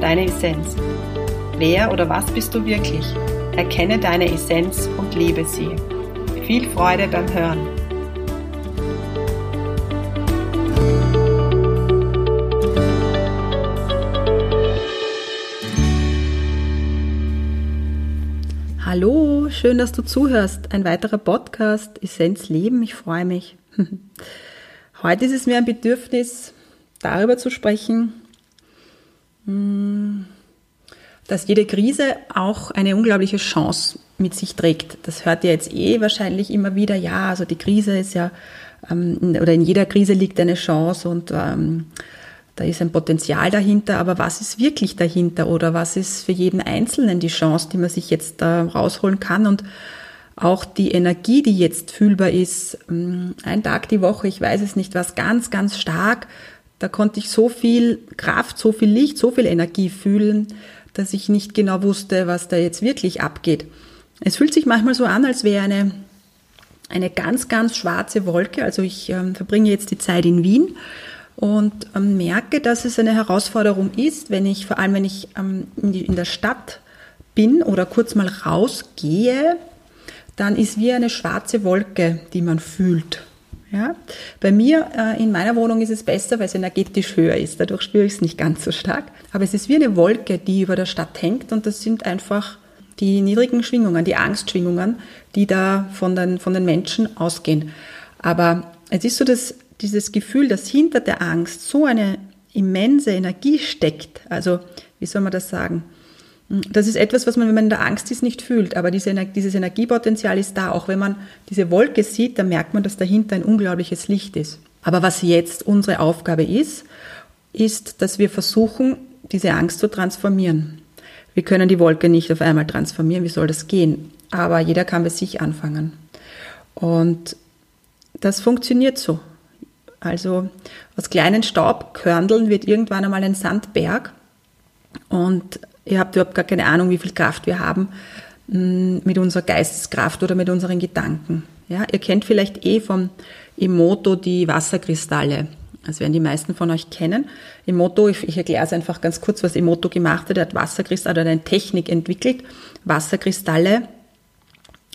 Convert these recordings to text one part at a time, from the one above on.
deine Essenz. Wer oder was bist du wirklich? Erkenne deine Essenz und lebe sie. Viel Freude beim Hören. Hallo, schön, dass du zuhörst. Ein weiterer Podcast, Essenz Leben. Ich freue mich. Heute ist es mir ein Bedürfnis, darüber zu sprechen, dass jede Krise auch eine unglaubliche Chance mit sich trägt. Das hört ihr jetzt eh wahrscheinlich immer wieder. Ja, also die Krise ist ja, ähm, oder in jeder Krise liegt eine Chance und ähm, da ist ein Potenzial dahinter. Aber was ist wirklich dahinter oder was ist für jeden Einzelnen die Chance, die man sich jetzt da rausholen kann und auch die Energie, die jetzt fühlbar ist, ähm, ein Tag die Woche, ich weiß es nicht, was ganz, ganz stark da konnte ich so viel Kraft, so viel Licht, so viel Energie fühlen, dass ich nicht genau wusste, was da jetzt wirklich abgeht. Es fühlt sich manchmal so an, als wäre eine, eine ganz, ganz schwarze Wolke. Also ich ähm, verbringe jetzt die Zeit in Wien und ähm, merke, dass es eine Herausforderung ist, wenn ich, vor allem wenn ich ähm, in, die, in der Stadt bin oder kurz mal rausgehe, dann ist wie eine schwarze Wolke, die man fühlt. Ja? Bei mir äh, in meiner Wohnung ist es besser, weil es energetisch höher ist. Dadurch spüre ich es nicht ganz so stark. Aber es ist wie eine Wolke, die über der Stadt hängt und das sind einfach die niedrigen Schwingungen, die Angstschwingungen, die da von den, von den Menschen ausgehen. Aber es ist so, dass dieses Gefühl, dass hinter der Angst so eine immense Energie steckt. Also, wie soll man das sagen? Das ist etwas, was man, wenn man in der Angst ist, nicht fühlt. Aber diese, dieses Energiepotenzial ist da. Auch wenn man diese Wolke sieht, dann merkt man, dass dahinter ein unglaubliches Licht ist. Aber was jetzt unsere Aufgabe ist, ist, dass wir versuchen, diese Angst zu transformieren. Wir können die Wolke nicht auf einmal transformieren. Wie soll das gehen? Aber jeder kann bei sich anfangen. Und das funktioniert so. Also aus kleinen Staubkörndeln wird irgendwann einmal ein Sandberg. Und Ihr habt überhaupt gar keine Ahnung, wie viel Kraft wir haben mm, mit unserer Geisteskraft oder mit unseren Gedanken. Ja, ihr kennt vielleicht eh vom Emoto die Wasserkristalle. Das werden die meisten von euch kennen. Emoto, ich, ich erkläre es einfach ganz kurz, was Emoto gemacht hat. Er hat Wasserkristalle oder eine Technik entwickelt, Wasserkristalle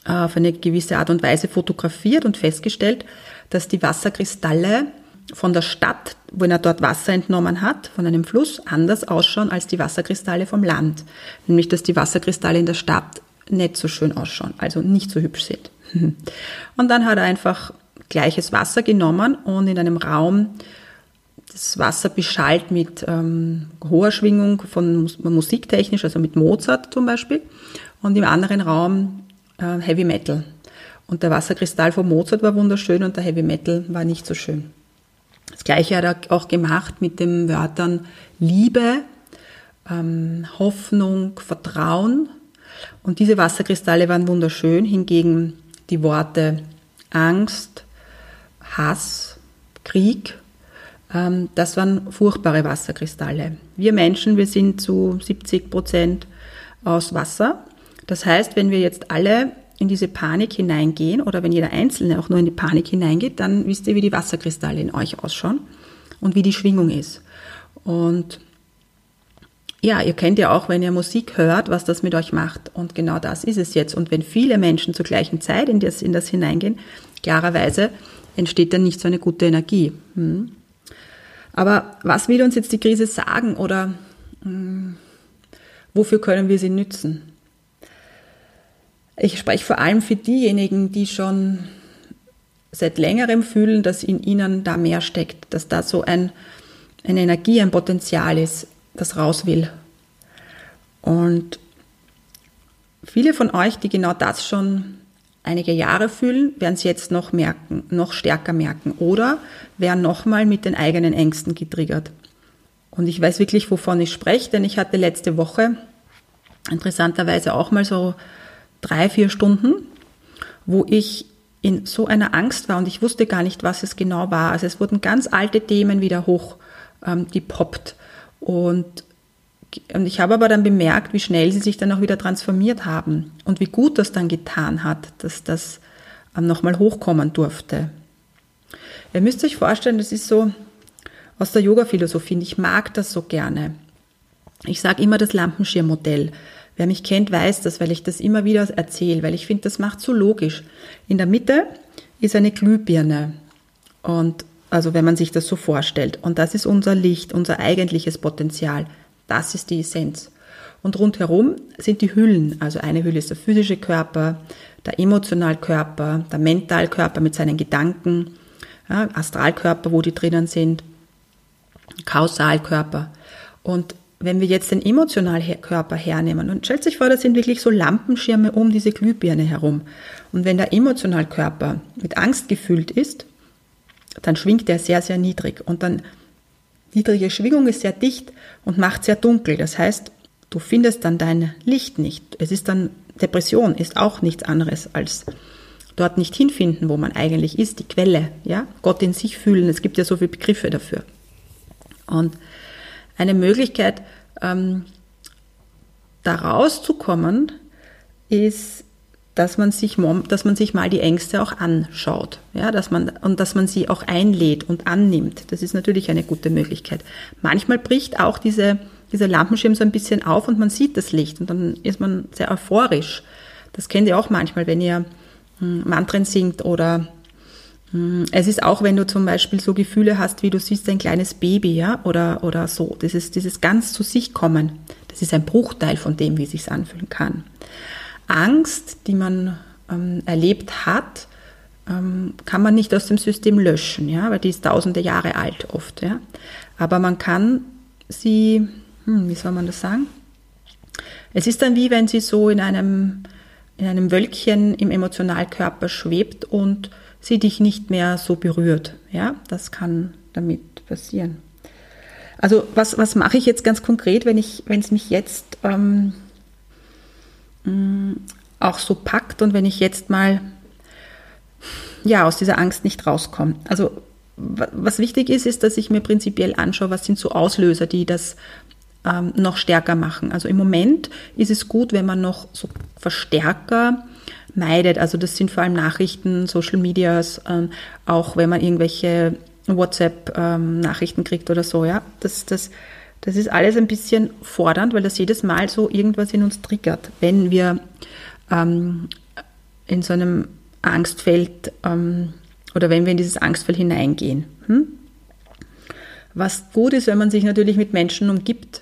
äh, auf eine gewisse Art und Weise fotografiert und festgestellt, dass die Wasserkristalle von der Stadt, wenn er dort Wasser entnommen hat, von einem Fluss, anders ausschauen als die Wasserkristalle vom Land. Nämlich, dass die Wasserkristalle in der Stadt nicht so schön ausschauen, also nicht so hübsch sind. Und dann hat er einfach gleiches Wasser genommen und in einem Raum das Wasser beschallt mit ähm, hoher Schwingung von musiktechnisch, also mit Mozart zum Beispiel, und im anderen Raum äh, Heavy Metal. Und der Wasserkristall von Mozart war wunderschön und der Heavy Metal war nicht so schön. Das gleiche hat er auch gemacht mit den Wörtern Liebe, ähm, Hoffnung, Vertrauen. Und diese Wasserkristalle waren wunderschön. Hingegen die Worte Angst, Hass, Krieg, ähm, das waren furchtbare Wasserkristalle. Wir Menschen, wir sind zu 70 Prozent aus Wasser. Das heißt, wenn wir jetzt alle in diese Panik hineingehen oder wenn jeder Einzelne auch nur in die Panik hineingeht, dann wisst ihr, wie die Wasserkristalle in euch ausschauen und wie die Schwingung ist. Und ja, ihr kennt ja auch, wenn ihr Musik hört, was das mit euch macht. Und genau das ist es jetzt. Und wenn viele Menschen zur gleichen Zeit in das, in das hineingehen, klarerweise entsteht dann nicht so eine gute Energie. Hm. Aber was will uns jetzt die Krise sagen oder hm, wofür können wir sie nützen? Ich spreche vor allem für diejenigen, die schon seit längerem fühlen, dass in ihnen da mehr steckt, dass da so ein, eine Energie, ein Potenzial ist, das raus will. Und viele von euch, die genau das schon einige Jahre fühlen, werden es jetzt noch merken, noch stärker merken oder werden nochmal mit den eigenen Ängsten getriggert. Und ich weiß wirklich, wovon ich spreche, denn ich hatte letzte Woche interessanterweise auch mal so drei, vier Stunden, wo ich in so einer Angst war und ich wusste gar nicht, was es genau war. Also es wurden ganz alte Themen wieder hoch ähm, gepoppt. Und, und ich habe aber dann bemerkt, wie schnell sie sich dann auch wieder transformiert haben und wie gut das dann getan hat, dass das ähm, nochmal hochkommen durfte. Ihr müsst euch vorstellen, das ist so aus der Yoga-Philosophie und ich mag das so gerne. Ich sage immer das Lampenschirmmodell. Wer mich kennt, weiß das, weil ich das immer wieder erzähle, weil ich finde, das macht so logisch. In der Mitte ist eine Glühbirne und also wenn man sich das so vorstellt. Und das ist unser Licht, unser eigentliches Potenzial. Das ist die Essenz. Und rundherum sind die Hüllen. Also eine Hülle ist der physische Körper, der Emotionalkörper, der Mentalkörper mit seinen Gedanken, ja, Astralkörper, wo die drinnen sind, Kausalkörper. Und wenn wir jetzt den Emotionalkörper hernehmen und stellt sich vor, das sind wirklich so Lampenschirme um diese Glühbirne herum. Und wenn der Emotionalkörper mit Angst gefüllt ist, dann schwingt er sehr, sehr niedrig. Und dann niedrige Schwingung ist sehr dicht und macht sehr dunkel. Das heißt, du findest dann dein Licht nicht. Es ist dann, Depression ist auch nichts anderes als dort nicht hinfinden, wo man eigentlich ist, die Quelle, ja, Gott in sich fühlen. Es gibt ja so viele Begriffe dafür. Und eine Möglichkeit, ähm, da rauszukommen, ist dass man sich, dass man sich mal die Ängste auch anschaut, ja, dass man, und dass man sie auch einlädt und annimmt. Das ist natürlich eine gute Möglichkeit. Manchmal bricht auch diese, dieser Lampenschirm so ein bisschen auf und man sieht das Licht und dann ist man sehr euphorisch. Das kennt ihr auch manchmal, wenn ihr hm, Mantren singt oder es ist auch, wenn du zum Beispiel so Gefühle hast, wie du siehst ein kleines Baby, ja, oder, oder so. Dieses, dieses ganz zu sich kommen. Das ist ein Bruchteil von dem, wie es sich anfühlen kann. Angst, die man ähm, erlebt hat, ähm, kann man nicht aus dem System löschen, ja, weil die ist tausende Jahre alt oft. Ja. Aber man kann sie, hm, wie soll man das sagen? Es ist dann wie wenn sie so in einem, in einem Wölkchen im Emotionalkörper schwebt und sie dich nicht mehr so berührt. Ja, das kann damit passieren. Also was, was mache ich jetzt ganz konkret, wenn ich, wenn es mich jetzt ähm, auch so packt und wenn ich jetzt mal ja aus dieser Angst nicht rauskomme. Also was wichtig ist, ist, dass ich mir prinzipiell anschaue, was sind so Auslöser, die das ähm, noch stärker machen. Also im Moment ist es gut, wenn man noch so Verstärker meidet. Also das sind vor allem Nachrichten, Social Medias, ähm, auch wenn man irgendwelche WhatsApp-Nachrichten ähm, kriegt oder so. Ja, das, das das ist alles ein bisschen fordernd, weil das jedes Mal so irgendwas in uns triggert, wenn wir ähm, in so einem Angstfeld ähm, oder wenn wir in dieses Angstfeld hineingehen. Hm? Was gut ist, wenn man sich natürlich mit Menschen umgibt,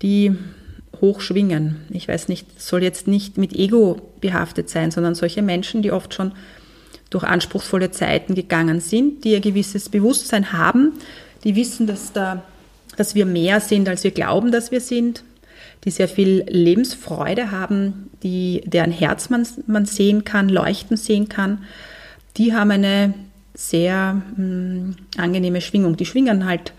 die hoch schwingen. Ich weiß nicht, soll jetzt nicht mit Ego behaftet sein, sondern solche Menschen, die oft schon durch anspruchsvolle Zeiten gegangen sind, die ein gewisses Bewusstsein haben, die wissen, dass da dass wir mehr sind, als wir glauben, dass wir sind, die sehr viel Lebensfreude haben, die, deren Herz man, man sehen kann, leuchten sehen kann, die haben eine sehr mh, hm, angenehme Schwingung. Die schwingen halt,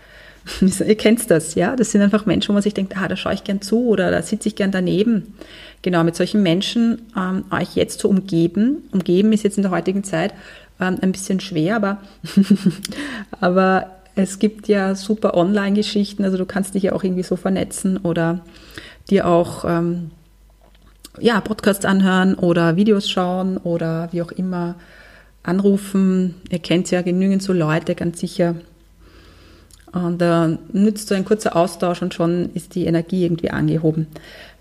ihr kennt das, ja, das sind einfach Menschen, wo man sich denkt, ah, da schaue ich gern zu oder da sitze ich gern daneben. Genau, mit solchen Menschen ähm, euch jetzt zu umgeben, umgeben ist jetzt in der heutigen Zeit ähm, ein bisschen schwer, aber, aber es gibt ja super Online-Geschichten, also du kannst dich ja auch irgendwie so vernetzen oder dir auch ähm, ja, Podcasts anhören oder Videos schauen oder wie auch immer anrufen. Ihr kennt ja genügend so Leute, ganz sicher. Und da äh, nützt so ein kurzer Austausch und schon ist die Energie irgendwie angehoben.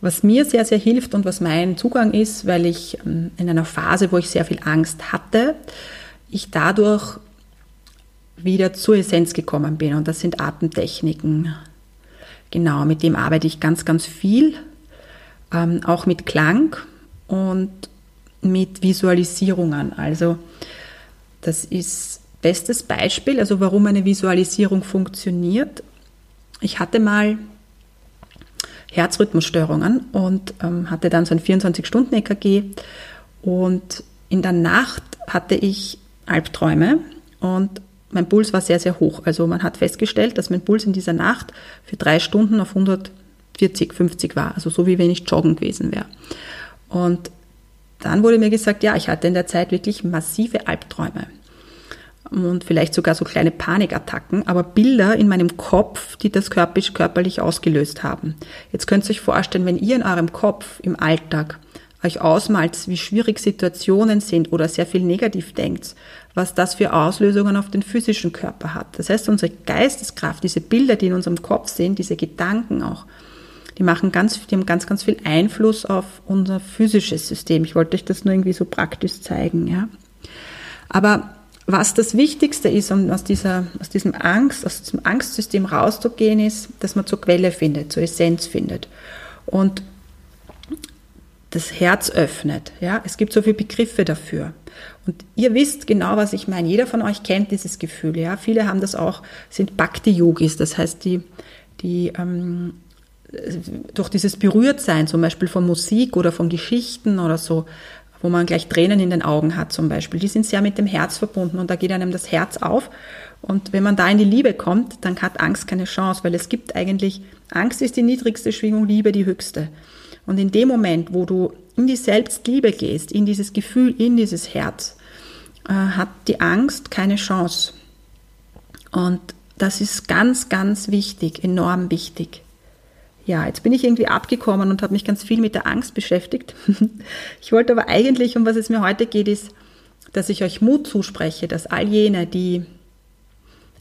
Was mir sehr, sehr hilft und was mein Zugang ist, weil ich ähm, in einer Phase, wo ich sehr viel Angst hatte, ich dadurch wieder zur Essenz gekommen bin. Und das sind Atemtechniken. Genau, mit dem arbeite ich ganz, ganz viel. Ähm, auch mit Klang und mit Visualisierungen. Also das ist bestes Beispiel, also warum eine Visualisierung funktioniert. Ich hatte mal Herzrhythmusstörungen und ähm, hatte dann so ein 24-Stunden-EKG und in der Nacht hatte ich Albträume und mein Puls war sehr, sehr hoch. Also man hat festgestellt, dass mein Puls in dieser Nacht für drei Stunden auf 140, 50 war. Also so wie wenn ich joggen gewesen wäre. Und dann wurde mir gesagt, ja, ich hatte in der Zeit wirklich massive Albträume und vielleicht sogar so kleine Panikattacken, aber Bilder in meinem Kopf, die das körperlich ausgelöst haben. Jetzt könnt ihr euch vorstellen, wenn ihr in eurem Kopf im Alltag euch ausmalt, wie schwierig Situationen sind oder sehr viel negativ denkt, was das für Auslösungen auf den physischen Körper hat. Das heißt, unsere Geisteskraft, diese Bilder, die in unserem Kopf sind, diese Gedanken auch, die machen ganz, die haben ganz, ganz viel Einfluss auf unser physisches System. Ich wollte euch das nur irgendwie so praktisch zeigen, ja. Aber was das Wichtigste ist, um aus, dieser, aus diesem Angst, aus diesem Angstsystem rauszugehen, ist, dass man zur Quelle findet, zur Essenz findet. Und das Herz öffnet. Ja, es gibt so viele Begriffe dafür. Und ihr wisst genau, was ich meine. Jeder von euch kennt dieses Gefühl. Ja, viele haben das auch, sind Bhakti-Yogis. Das heißt, die, die ähm, durch dieses Berührtsein, zum Beispiel von Musik oder von Geschichten oder so, wo man gleich Tränen in den Augen hat zum Beispiel, die sind sehr mit dem Herz verbunden und da geht einem das Herz auf. Und wenn man da in die Liebe kommt, dann hat Angst keine Chance, weil es gibt eigentlich, Angst ist die niedrigste Schwingung, Liebe die höchste. Und in dem Moment, wo du in die Selbstliebe gehst, in dieses Gefühl, in dieses Herz, äh, hat die Angst keine Chance. Und das ist ganz, ganz wichtig, enorm wichtig. Ja, jetzt bin ich irgendwie abgekommen und habe mich ganz viel mit der Angst beschäftigt. Ich wollte aber eigentlich, um was es mir heute geht, ist, dass ich euch Mut zuspreche, dass all jene, die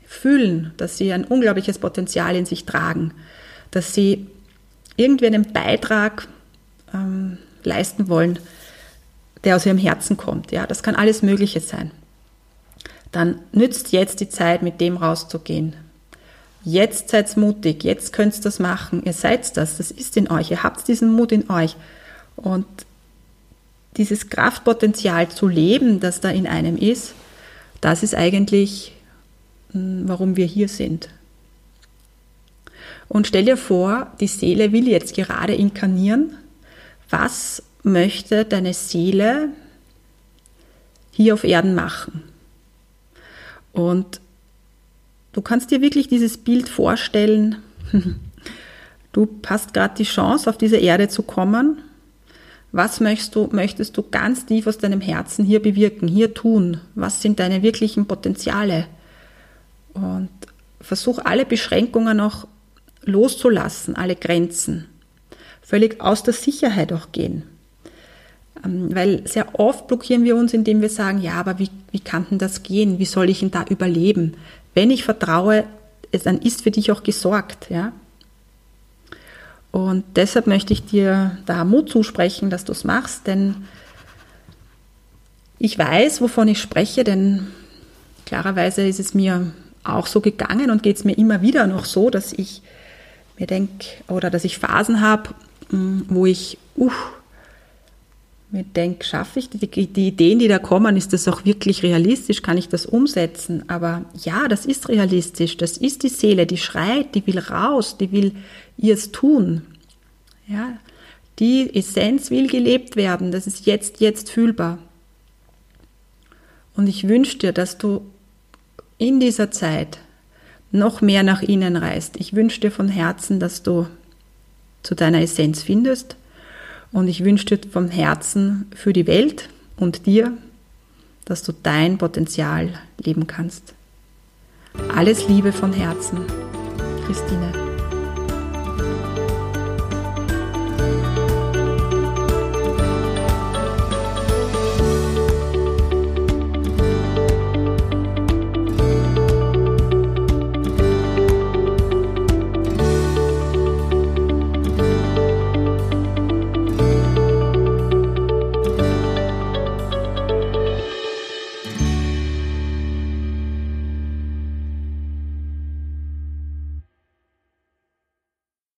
fühlen, dass sie ein unglaubliches Potenzial in sich tragen, dass sie irgendwie einen Beitrag ähm, leisten wollen, der aus ihrem Herzen kommt. Ja, das kann alles Mögliche sein. Dann nützt jetzt die Zeit, mit dem rauszugehen. Jetzt seid mutig, jetzt könnt ihr das machen, ihr seid das, das ist in euch, ihr habt diesen Mut in euch. Und dieses Kraftpotenzial zu leben, das da in einem ist, das ist eigentlich, hm, warum wir hier sind. Und stell dir vor, die Seele will jetzt gerade inkarnieren. Was möchte deine Seele hier auf Erden machen? Und du kannst dir wirklich dieses Bild vorstellen. Du hast gerade die Chance, auf diese Erde zu kommen. Was möchtest du, möchtest du ganz tief aus deinem Herzen hier bewirken, hier tun? Was sind deine wirklichen Potenziale? Und versuch alle Beschränkungen auch loszulassen, alle Grenzen. Völlig aus der Sicherheit auch gehen. Ähm, weil sehr oft blockieren wir uns, indem wir sagen, ja, aber wie, wie kann denn das gehen? Wie soll ich denn da überleben? Wenn ich vertraue, dann ist für dich auch gesorgt, ja. Und deshalb möchte ich dir da Mut zusprechen, dass du es machst, denn ich weiß, wovon ich spreche, denn klarerweise ist es mir auch so gegangen und geht es mir immer wieder noch so, dass ich mir denke, oder dass ich Phasen habe, wo ich, uh, mir denke, schaffe ich die, die Ideen, die da kommen, ist das auch wirklich realistisch? Kann ich das umsetzen? Aber ja, das ist realistisch. Das ist die Seele, die schreit, die will raus, die will ihrs tun. Ja, die Essenz will gelebt werden. Das ist jetzt, jetzt fühlbar. Und ich wünsche dir, dass du in dieser Zeit noch mehr nach innen reist. Ich wünsche dir von Herzen, dass du zu deiner Essenz findest und ich wünsche dir vom Herzen für die Welt und dir, dass du dein Potenzial leben kannst. Alles Liebe von Herzen, Christine.